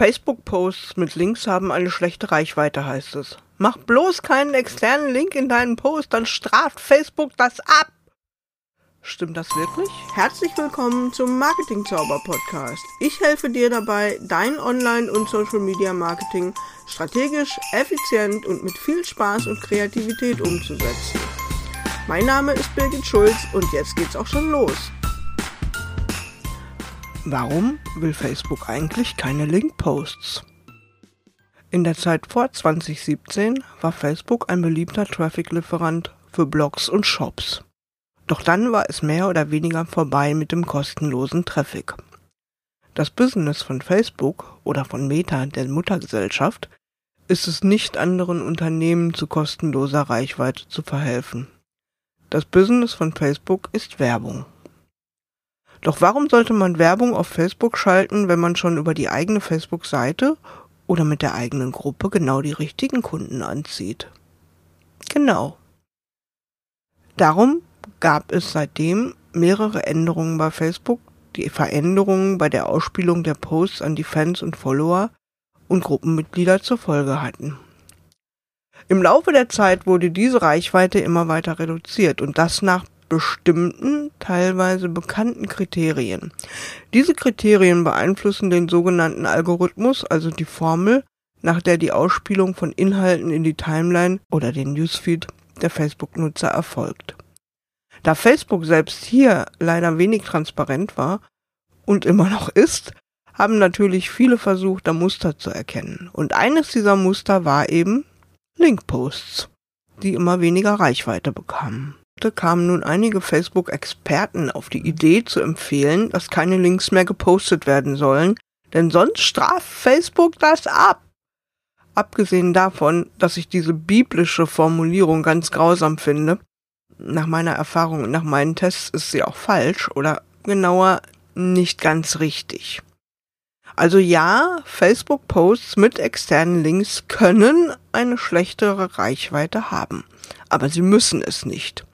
Facebook-Posts mit Links haben eine schlechte Reichweite, heißt es. Mach bloß keinen externen Link in deinen Post, dann straft Facebook das ab. Stimmt das wirklich? Herzlich willkommen zum Marketing Zauber Podcast. Ich helfe dir dabei, dein Online- und Social Media Marketing strategisch, effizient und mit viel Spaß und Kreativität umzusetzen. Mein Name ist Birgit Schulz und jetzt geht's auch schon los. Warum will Facebook eigentlich keine Link-Posts? In der Zeit vor 2017 war Facebook ein beliebter Traffic-Lieferant für Blogs und Shops. Doch dann war es mehr oder weniger vorbei mit dem kostenlosen Traffic. Das Business von Facebook oder von Meta, der Muttergesellschaft, ist es nicht anderen Unternehmen zu kostenloser Reichweite zu verhelfen. Das Business von Facebook ist Werbung. Doch warum sollte man Werbung auf Facebook schalten, wenn man schon über die eigene Facebook-Seite oder mit der eigenen Gruppe genau die richtigen Kunden anzieht? Genau. Darum gab es seitdem mehrere Änderungen bei Facebook, die Veränderungen bei der Ausspielung der Posts an die Fans und Follower und Gruppenmitglieder zur Folge hatten. Im Laufe der Zeit wurde diese Reichweite immer weiter reduziert und das nach bestimmten, teilweise bekannten Kriterien. Diese Kriterien beeinflussen den sogenannten Algorithmus, also die Formel, nach der die Ausspielung von Inhalten in die Timeline oder den Newsfeed der Facebook-Nutzer erfolgt. Da Facebook selbst hier leider wenig transparent war und immer noch ist, haben natürlich viele versucht, da Muster zu erkennen. Und eines dieser Muster war eben Linkposts, die immer weniger Reichweite bekamen. Kamen nun einige Facebook-Experten auf die Idee zu empfehlen, dass keine Links mehr gepostet werden sollen, denn sonst straft Facebook das ab. Abgesehen davon, dass ich diese biblische Formulierung ganz grausam finde, nach meiner Erfahrung und nach meinen Tests ist sie auch falsch oder genauer nicht ganz richtig. Also ja, Facebook-Posts mit externen Links können eine schlechtere Reichweite haben, aber sie müssen es nicht.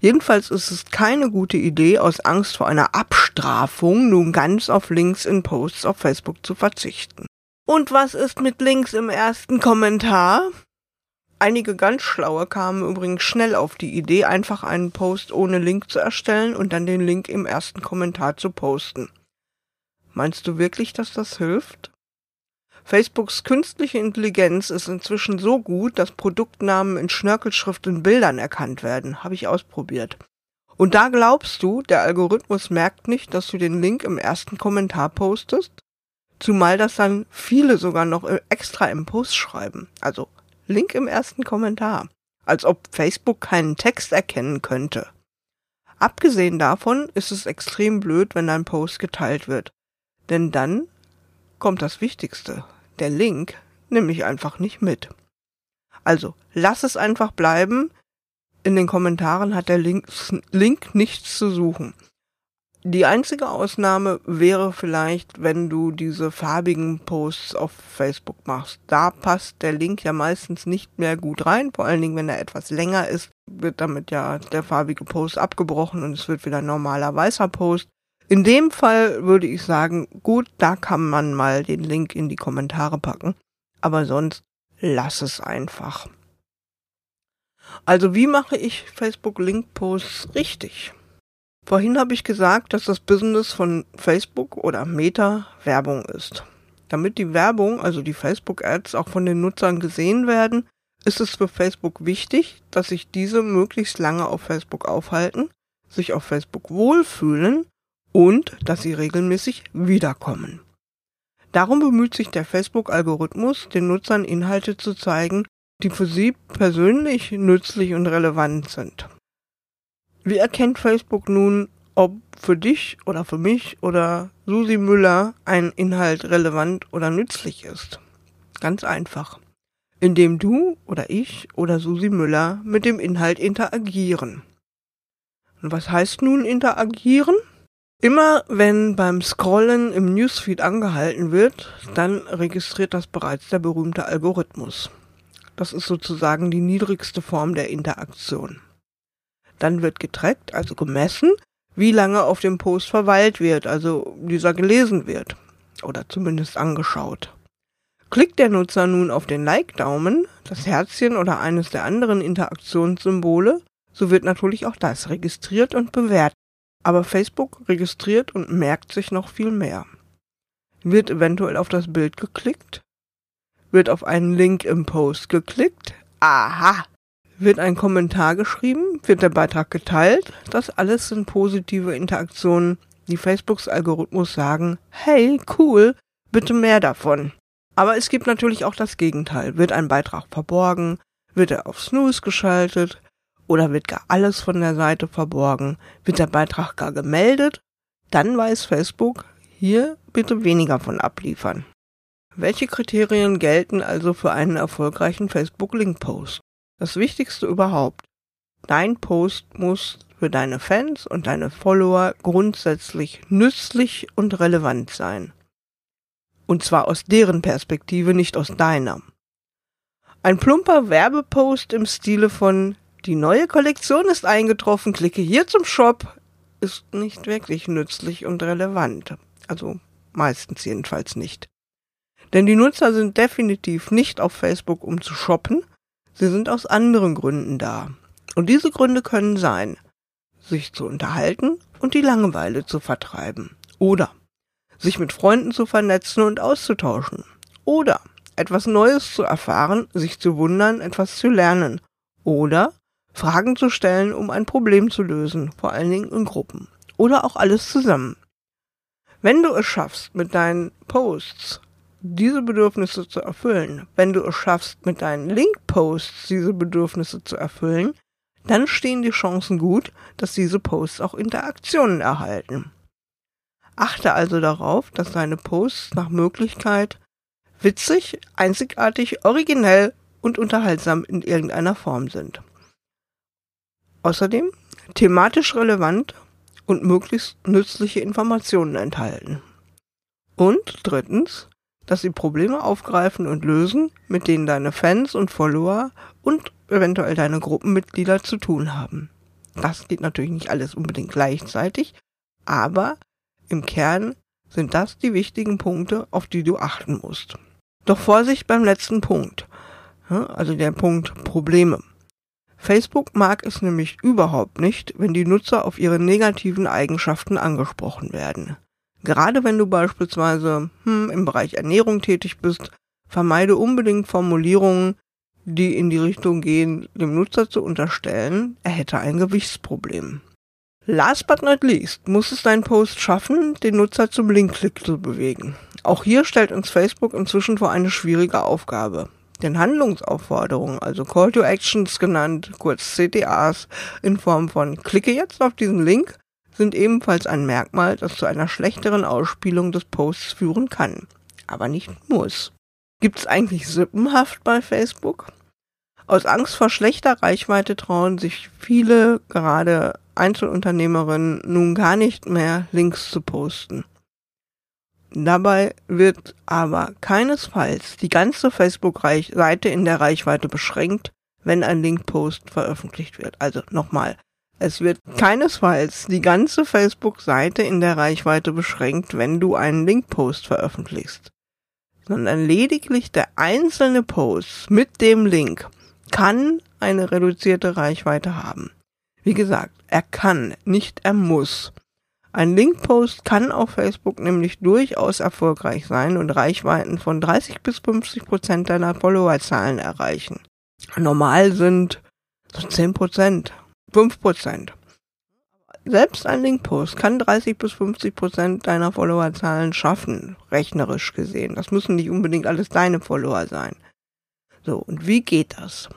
Jedenfalls ist es keine gute Idee, aus Angst vor einer Abstrafung nun ganz auf Links in Posts auf Facebook zu verzichten. Und was ist mit Links im ersten Kommentar? Einige ganz Schlaue kamen übrigens schnell auf die Idee, einfach einen Post ohne Link zu erstellen und dann den Link im ersten Kommentar zu posten. Meinst du wirklich, dass das hilft? Facebooks künstliche Intelligenz ist inzwischen so gut, dass Produktnamen in Schnörkelschrift in Bildern erkannt werden. Habe ich ausprobiert. Und da glaubst du, der Algorithmus merkt nicht, dass du den Link im ersten Kommentar postest? Zumal das dann viele sogar noch extra im Post schreiben. Also Link im ersten Kommentar. Als ob Facebook keinen Text erkennen könnte. Abgesehen davon ist es extrem blöd, wenn dein Post geteilt wird. Denn dann kommt das Wichtigste. Der Link nämlich einfach nicht mit. Also, lass es einfach bleiben. In den Kommentaren hat der Link, Link nichts zu suchen. Die einzige Ausnahme wäre vielleicht, wenn du diese farbigen Posts auf Facebook machst. Da passt der Link ja meistens nicht mehr gut rein, vor allen Dingen, wenn er etwas länger ist, wird damit ja der farbige Post abgebrochen und es wird wieder ein normaler weißer Post. In dem Fall würde ich sagen, gut, da kann man mal den Link in die Kommentare packen, aber sonst lass es einfach. Also wie mache ich Facebook Link Posts richtig? Vorhin habe ich gesagt, dass das Business von Facebook oder Meta Werbung ist. Damit die Werbung, also die Facebook-Ads, auch von den Nutzern gesehen werden, ist es für Facebook wichtig, dass sich diese möglichst lange auf Facebook aufhalten, sich auf Facebook wohlfühlen und dass sie regelmäßig wiederkommen. Darum bemüht sich der Facebook-Algorithmus, den Nutzern Inhalte zu zeigen, die für sie persönlich nützlich und relevant sind. Wie erkennt Facebook nun, ob für dich oder für mich oder Susi Müller ein Inhalt relevant oder nützlich ist? Ganz einfach. Indem du oder ich oder Susi Müller mit dem Inhalt interagieren. Und was heißt nun interagieren? Immer wenn beim Scrollen im Newsfeed angehalten wird, dann registriert das bereits der berühmte Algorithmus. Das ist sozusagen die niedrigste Form der Interaktion. Dann wird getrackt, also gemessen, wie lange auf dem Post verweilt wird, also dieser gelesen wird. oder zumindest angeschaut. Klickt der Nutzer nun auf den Like-Daumen, das Herzchen oder eines der anderen Interaktionssymbole, so wird natürlich auch das registriert und bewertet. Aber Facebook registriert und merkt sich noch viel mehr. Wird eventuell auf das Bild geklickt? Wird auf einen Link im Post geklickt? Aha! Wird ein Kommentar geschrieben? Wird der Beitrag geteilt? Das alles sind positive Interaktionen, die Facebooks Algorithmus sagen, hey, cool, bitte mehr davon. Aber es gibt natürlich auch das Gegenteil. Wird ein Beitrag verborgen? Wird er auf Snooze geschaltet? Oder wird gar alles von der Seite verborgen? Wird der Beitrag gar gemeldet? Dann weiß Facebook, hier bitte weniger von abliefern. Welche Kriterien gelten also für einen erfolgreichen Facebook-Link-Post? Das Wichtigste überhaupt. Dein Post muss für deine Fans und deine Follower grundsätzlich nützlich und relevant sein. Und zwar aus deren Perspektive, nicht aus deiner. Ein plumper Werbepost im Stile von Die neue Kollektion ist eingetroffen, klicke hier zum Shop, ist nicht wirklich nützlich und relevant. Also meistens jedenfalls nicht. Denn die Nutzer sind definitiv nicht auf Facebook, um zu shoppen, sie sind aus anderen Gründen da. Und diese Gründe können sein, sich zu unterhalten und die Langeweile zu vertreiben. Oder sich mit Freunden zu vernetzen und auszutauschen. Oder etwas Neues zu erfahren, sich zu wundern, etwas zu lernen. Oder Fragen zu stellen, um ein Problem zu lösen, vor allen Dingen in Gruppen. Oder auch alles zusammen. Wenn du es schaffst, mit deinen Posts diese Bedürfnisse zu erfüllen, wenn du es schaffst, mit deinen Link-Posts diese Bedürfnisse zu erfüllen, dann stehen die Chancen gut, dass diese Posts auch Interaktionen erhalten. Achte also darauf, dass deine Posts nach Möglichkeit witzig, einzigartig, originell und unterhaltsam in irgendeiner Form sind. Außerdem thematisch relevant und möglichst nützliche Informationen enthalten. Und drittens, dass sie Probleme aufgreifen und lösen, mit denen deine Fans und Follower und eventuell deine Gruppenmitglieder zu tun haben. Das geht natürlich nicht alles unbedingt gleichzeitig, aber im Kern sind das die wichtigen Punkte, auf die du achten musst. Doch Vorsicht beim letzten Punkt, also der Punkt Probleme. Facebook mag es nämlich überhaupt nicht, wenn die Nutzer auf ihre negativen Eigenschaften angesprochen werden. Gerade wenn du beispielsweise hm, im Bereich Ernährung tätig bist, vermeide unbedingt Formulierungen, die in die Richtung gehen, dem Nutzer zu unterstellen, er hätte ein Gewichtsproblem. Last but not least muss es dein Post schaffen, den Nutzer zum Linkklick zu bewegen. Auch hier stellt uns Facebook inzwischen vor eine schwierige Aufgabe. Denn Handlungsaufforderungen, also Call to Actions genannt, kurz CTAs, in Form von klicke jetzt auf diesen Link, sind ebenfalls ein Merkmal, das zu einer schlechteren Ausspielung des Posts führen kann, aber nicht muss. Gibt es eigentlich Sippenhaft bei Facebook? Aus Angst vor schlechter Reichweite trauen sich viele, gerade Einzelunternehmerinnen, nun gar nicht mehr Links zu posten. Dabei wird aber keinesfalls die ganze Facebook-Seite in der Reichweite beschränkt, wenn ein Link-Post veröffentlicht wird. Also nochmal, es wird keinesfalls die ganze Facebook-Seite in der Reichweite beschränkt, wenn du einen Link-Post veröffentlichst, sondern lediglich der einzelne Post mit dem Link kann eine reduzierte Reichweite haben. Wie gesagt, er kann, nicht er muss. Ein Linkpost kann auf Facebook nämlich durchaus erfolgreich sein und Reichweiten von 30 bis 50 Prozent deiner Followerzahlen erreichen. Normal sind so 10 Prozent, 5 Prozent. Selbst ein Linkpost kann 30 bis 50 Prozent deiner Followerzahlen schaffen, rechnerisch gesehen. Das müssen nicht unbedingt alles deine Follower sein. So, und wie geht das?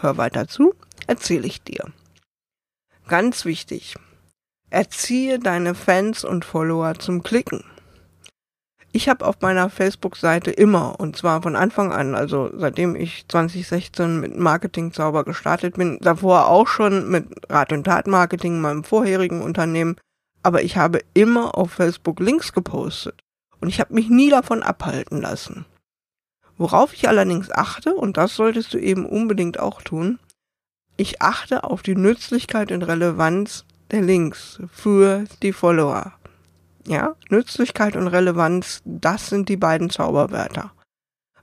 Hör weiter zu, erzähle ich dir. Ganz wichtig, Erziehe deine Fans und Follower zum Klicken. Ich habe auf meiner Facebook-Seite immer, und zwar von Anfang an, also seitdem ich 2016 mit Marketing-Zauber gestartet bin, davor auch schon mit Rat- und Tat-Marketing, meinem vorherigen Unternehmen, aber ich habe immer auf Facebook Links gepostet und ich habe mich nie davon abhalten lassen. Worauf ich allerdings achte, und das solltest du eben unbedingt auch tun, ich achte auf die Nützlichkeit und Relevanz der Links für die Follower. Ja, Nützlichkeit und Relevanz, das sind die beiden Zauberwörter.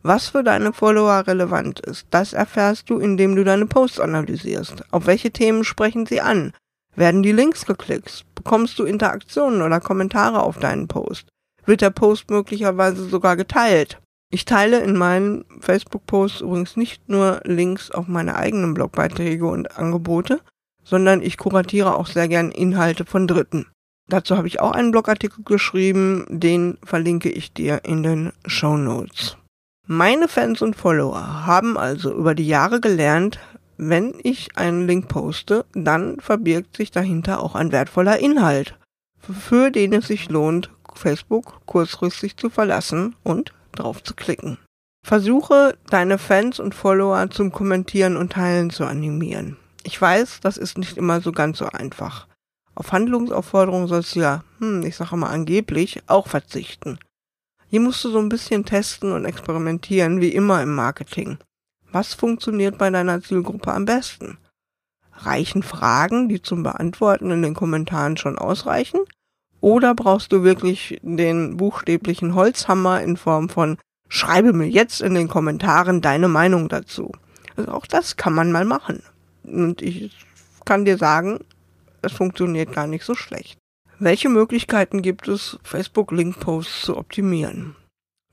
Was für deine Follower relevant ist, das erfährst du, indem du deine Posts analysierst. Auf welche Themen sprechen sie an? Werden die Links geklickt? Bekommst du Interaktionen oder Kommentare auf deinen Post? Wird der Post möglicherweise sogar geteilt? Ich teile in meinen Facebook-Posts übrigens nicht nur Links auf meine eigenen Blogbeiträge und Angebote, sondern ich kuratiere auch sehr gern Inhalte von Dritten. Dazu habe ich auch einen Blogartikel geschrieben, den verlinke ich dir in den Show Notes. Meine Fans und Follower haben also über die Jahre gelernt, wenn ich einen Link poste, dann verbirgt sich dahinter auch ein wertvoller Inhalt, für den es sich lohnt, Facebook kurzfristig zu verlassen und drauf zu klicken. Versuche deine Fans und Follower zum Kommentieren und Teilen zu animieren. Ich weiß, das ist nicht immer so ganz so einfach. Auf Handlungsaufforderungen sollst du ja, hm, ich sage mal angeblich, auch verzichten. Hier musst du so ein bisschen testen und experimentieren, wie immer im Marketing. Was funktioniert bei deiner Zielgruppe am besten? Reichen Fragen, die zum Beantworten in den Kommentaren schon ausreichen? Oder brauchst du wirklich den buchstäblichen Holzhammer in Form von Schreibe mir jetzt in den Kommentaren deine Meinung dazu? Also auch das kann man mal machen. Und ich kann dir sagen, es funktioniert gar nicht so schlecht. Welche Möglichkeiten gibt es, Facebook-Link-Posts zu optimieren?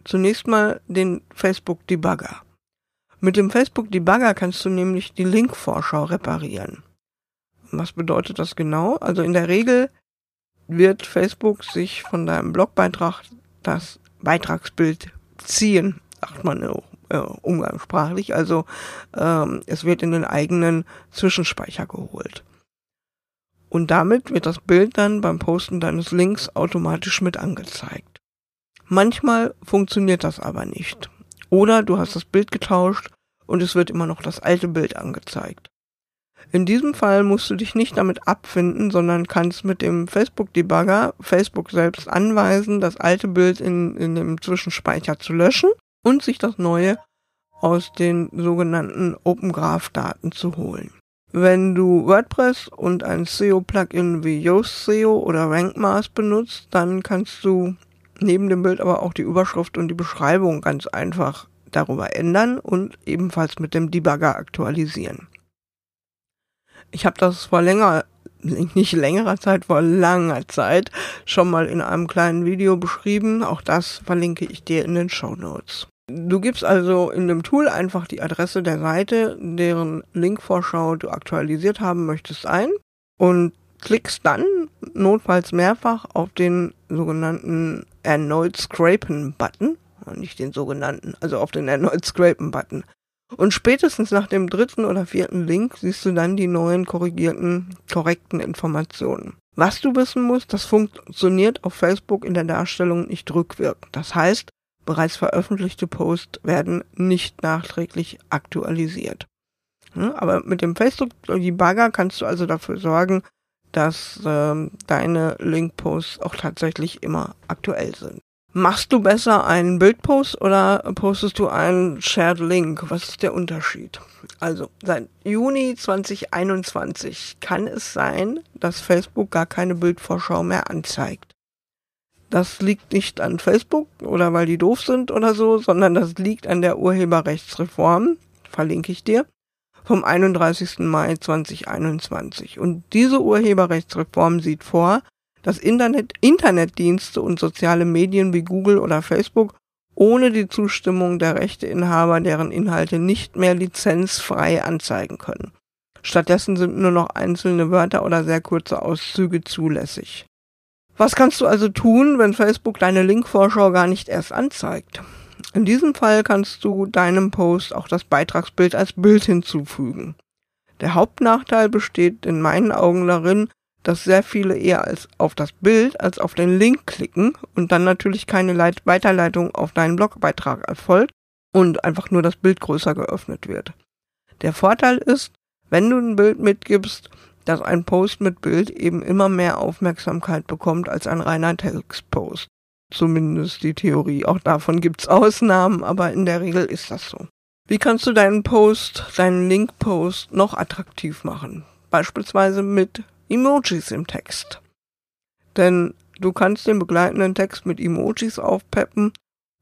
Zunächst mal den Facebook-Debugger. Mit dem Facebook-Debugger kannst du nämlich die Link-Vorschau reparieren. Was bedeutet das genau? Also in der Regel wird Facebook sich von deinem Blogbeitrag das Beitragsbild ziehen, sagt man äh, umgangssprachlich. Also ähm, es wird in den eigenen Zwischenspeicher geholt. Und damit wird das Bild dann beim Posten deines Links automatisch mit angezeigt. Manchmal funktioniert das aber nicht. Oder du hast das Bild getauscht und es wird immer noch das alte Bild angezeigt. In diesem Fall musst du dich nicht damit abfinden, sondern kannst mit dem Facebook-Debugger Facebook selbst anweisen, das alte Bild in, in dem Zwischenspeicher zu löschen und sich das neue aus den sogenannten Open Graph Daten zu holen. Wenn du WordPress und ein SEO-Plugin wie Yoast SEO oder RankMask benutzt, dann kannst du neben dem Bild aber auch die Überschrift und die Beschreibung ganz einfach darüber ändern und ebenfalls mit dem Debugger aktualisieren. Ich habe das vor länger, nicht längerer Zeit, vor langer Zeit schon mal in einem kleinen Video beschrieben. Auch das verlinke ich dir in den Show Notes. Du gibst also in dem Tool einfach die Adresse der Seite, deren Linkvorschau du aktualisiert haben möchtest, ein und klickst dann notfalls mehrfach auf den sogenannten Erneut Scrapen Button, nicht den sogenannten, also auf den Erneut Scrapen Button. Und spätestens nach dem dritten oder vierten Link siehst du dann die neuen korrigierten, korrekten Informationen. Was du wissen musst, das funktioniert auf Facebook in der Darstellung nicht rückwirkend. Das heißt, bereits veröffentlichte Posts werden nicht nachträglich aktualisiert. Aber mit dem Facebook-Debugger kannst du also dafür sorgen, dass äh, deine Link-Posts auch tatsächlich immer aktuell sind. Machst du besser einen Bildpost oder postest du einen Shared Link? Was ist der Unterschied? Also, seit Juni 2021 kann es sein, dass Facebook gar keine Bildvorschau mehr anzeigt. Das liegt nicht an Facebook oder weil die doof sind oder so, sondern das liegt an der Urheberrechtsreform, verlinke ich dir, vom 31. Mai 2021. Und diese Urheberrechtsreform sieht vor, dass Internet, Internetdienste und soziale Medien wie Google oder Facebook ohne die Zustimmung der Rechteinhaber deren Inhalte nicht mehr lizenzfrei anzeigen können. Stattdessen sind nur noch einzelne Wörter oder sehr kurze Auszüge zulässig. Was kannst du also tun, wenn Facebook deine Linkvorschau gar nicht erst anzeigt? In diesem Fall kannst du deinem Post auch das Beitragsbild als Bild hinzufügen. Der Hauptnachteil besteht in meinen Augen darin, dass sehr viele eher als auf das Bild als auf den Link klicken und dann natürlich keine Leit Weiterleitung auf deinen Blogbeitrag erfolgt und einfach nur das Bild größer geöffnet wird. Der Vorteil ist, wenn du ein Bild mitgibst, dass ein Post mit Bild eben immer mehr Aufmerksamkeit bekommt als ein reiner Textpost. Zumindest die Theorie. Auch davon gibt's Ausnahmen, aber in der Regel ist das so. Wie kannst du deinen Post, deinen Link-Post noch attraktiv machen? Beispielsweise mit Emojis im Text. Denn Du kannst den begleitenden Text mit Emojis aufpeppen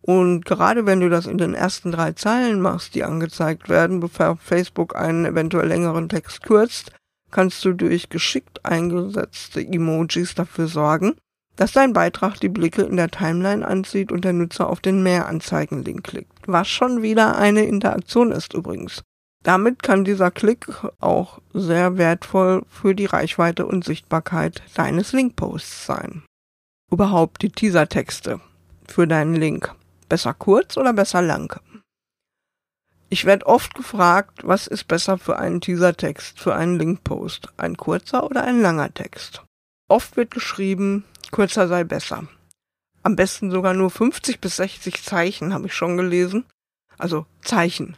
und gerade wenn du das in den ersten drei Zeilen machst, die angezeigt werden, bevor Facebook einen eventuell längeren Text kürzt, kannst du durch geschickt eingesetzte Emojis dafür sorgen, dass dein Beitrag die Blicke in der Timeline anzieht und der Nutzer auf den Mehranzeigen-Link klickt. Was schon wieder eine Interaktion ist übrigens. Damit kann dieser Klick auch sehr wertvoll für die Reichweite und Sichtbarkeit deines Linkposts sein. Überhaupt die Teasertexte für deinen Link. Besser kurz oder besser lang? Ich werde oft gefragt, was ist besser für einen Teasertext, für einen Linkpost? Ein kurzer oder ein langer Text? Oft wird geschrieben, kürzer sei besser. Am besten sogar nur 50 bis 60 Zeichen, habe ich schon gelesen. Also Zeichen,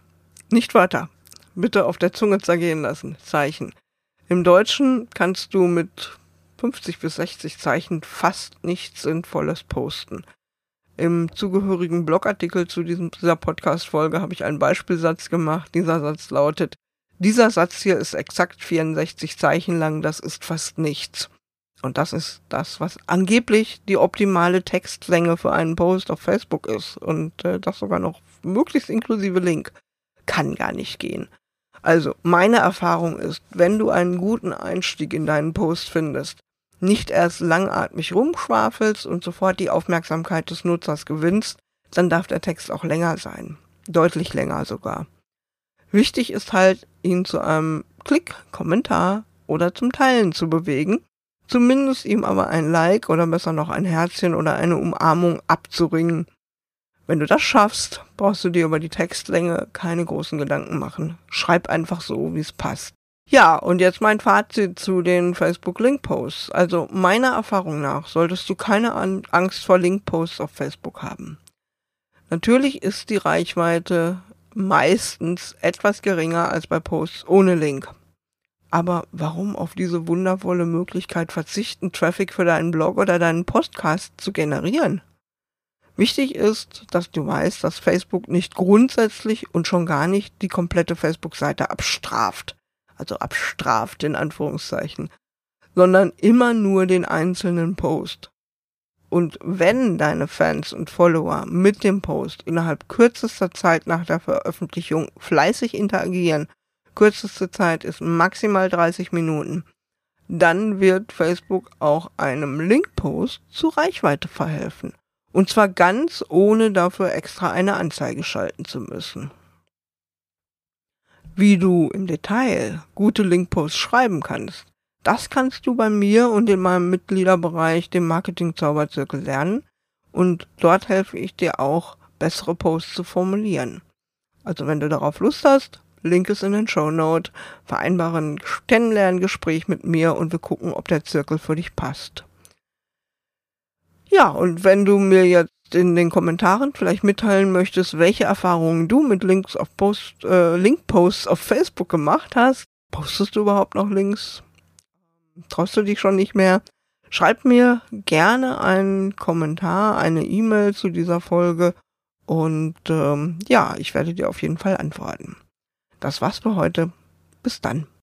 nicht Wörter bitte auf der Zunge zergehen lassen. Zeichen. Im Deutschen kannst du mit 50 bis 60 Zeichen fast nichts Sinnvolles posten. Im zugehörigen Blogartikel zu diesem, dieser Podcast-Folge habe ich einen Beispielsatz gemacht. Dieser Satz lautet, dieser Satz hier ist exakt 64 Zeichen lang, das ist fast nichts. Und das ist das, was angeblich die optimale Textlänge für einen Post auf Facebook ist. Und äh, das sogar noch möglichst inklusive Link. Kann gar nicht gehen. Also, meine Erfahrung ist, wenn du einen guten Einstieg in deinen Post findest, nicht erst langatmig rumschwafelst und sofort die Aufmerksamkeit des Nutzers gewinnst, dann darf der Text auch länger sein. Deutlich länger sogar. Wichtig ist halt, ihn zu einem Klick, Kommentar oder zum Teilen zu bewegen, zumindest ihm aber ein Like oder besser noch ein Herzchen oder eine Umarmung abzuringen, wenn du das schaffst, brauchst du dir über die Textlänge keine großen Gedanken machen. Schreib einfach so, wie es passt. Ja, und jetzt mein Fazit zu den Facebook Link Posts. Also meiner Erfahrung nach solltest du keine Angst vor Link Posts auf Facebook haben. Natürlich ist die Reichweite meistens etwas geringer als bei Posts ohne Link. Aber warum auf diese wundervolle Möglichkeit verzichten, Traffic für deinen Blog oder deinen Podcast zu generieren? Wichtig ist, dass du weißt, dass Facebook nicht grundsätzlich und schon gar nicht die komplette Facebook-Seite abstraft. Also abstraft in Anführungszeichen. Sondern immer nur den einzelnen Post. Und wenn deine Fans und Follower mit dem Post innerhalb kürzester Zeit nach der Veröffentlichung fleißig interagieren, kürzeste Zeit ist maximal 30 Minuten, dann wird Facebook auch einem Linkpost zu Reichweite verhelfen. Und zwar ganz ohne dafür extra eine Anzeige schalten zu müssen. Wie du im Detail gute Linkposts schreiben kannst, das kannst du bei mir und in meinem Mitgliederbereich, dem Marketing Zauberzirkel, lernen. Und dort helfe ich dir auch, bessere Posts zu formulieren. Also wenn du darauf Lust hast, Link ist in den Show Note, vereinbare ein Kennenlerngespräch mit mir und wir gucken, ob der Zirkel für dich passt. Ja, und wenn du mir jetzt in den Kommentaren vielleicht mitteilen möchtest, welche Erfahrungen du mit Links auf Post, äh, Linkposts auf Facebook gemacht hast, postest du überhaupt noch Links? Traust du dich schon nicht mehr? Schreib mir gerne einen Kommentar, eine E-Mail zu dieser Folge und ähm, ja, ich werde dir auf jeden Fall antworten. Das war's für heute. Bis dann.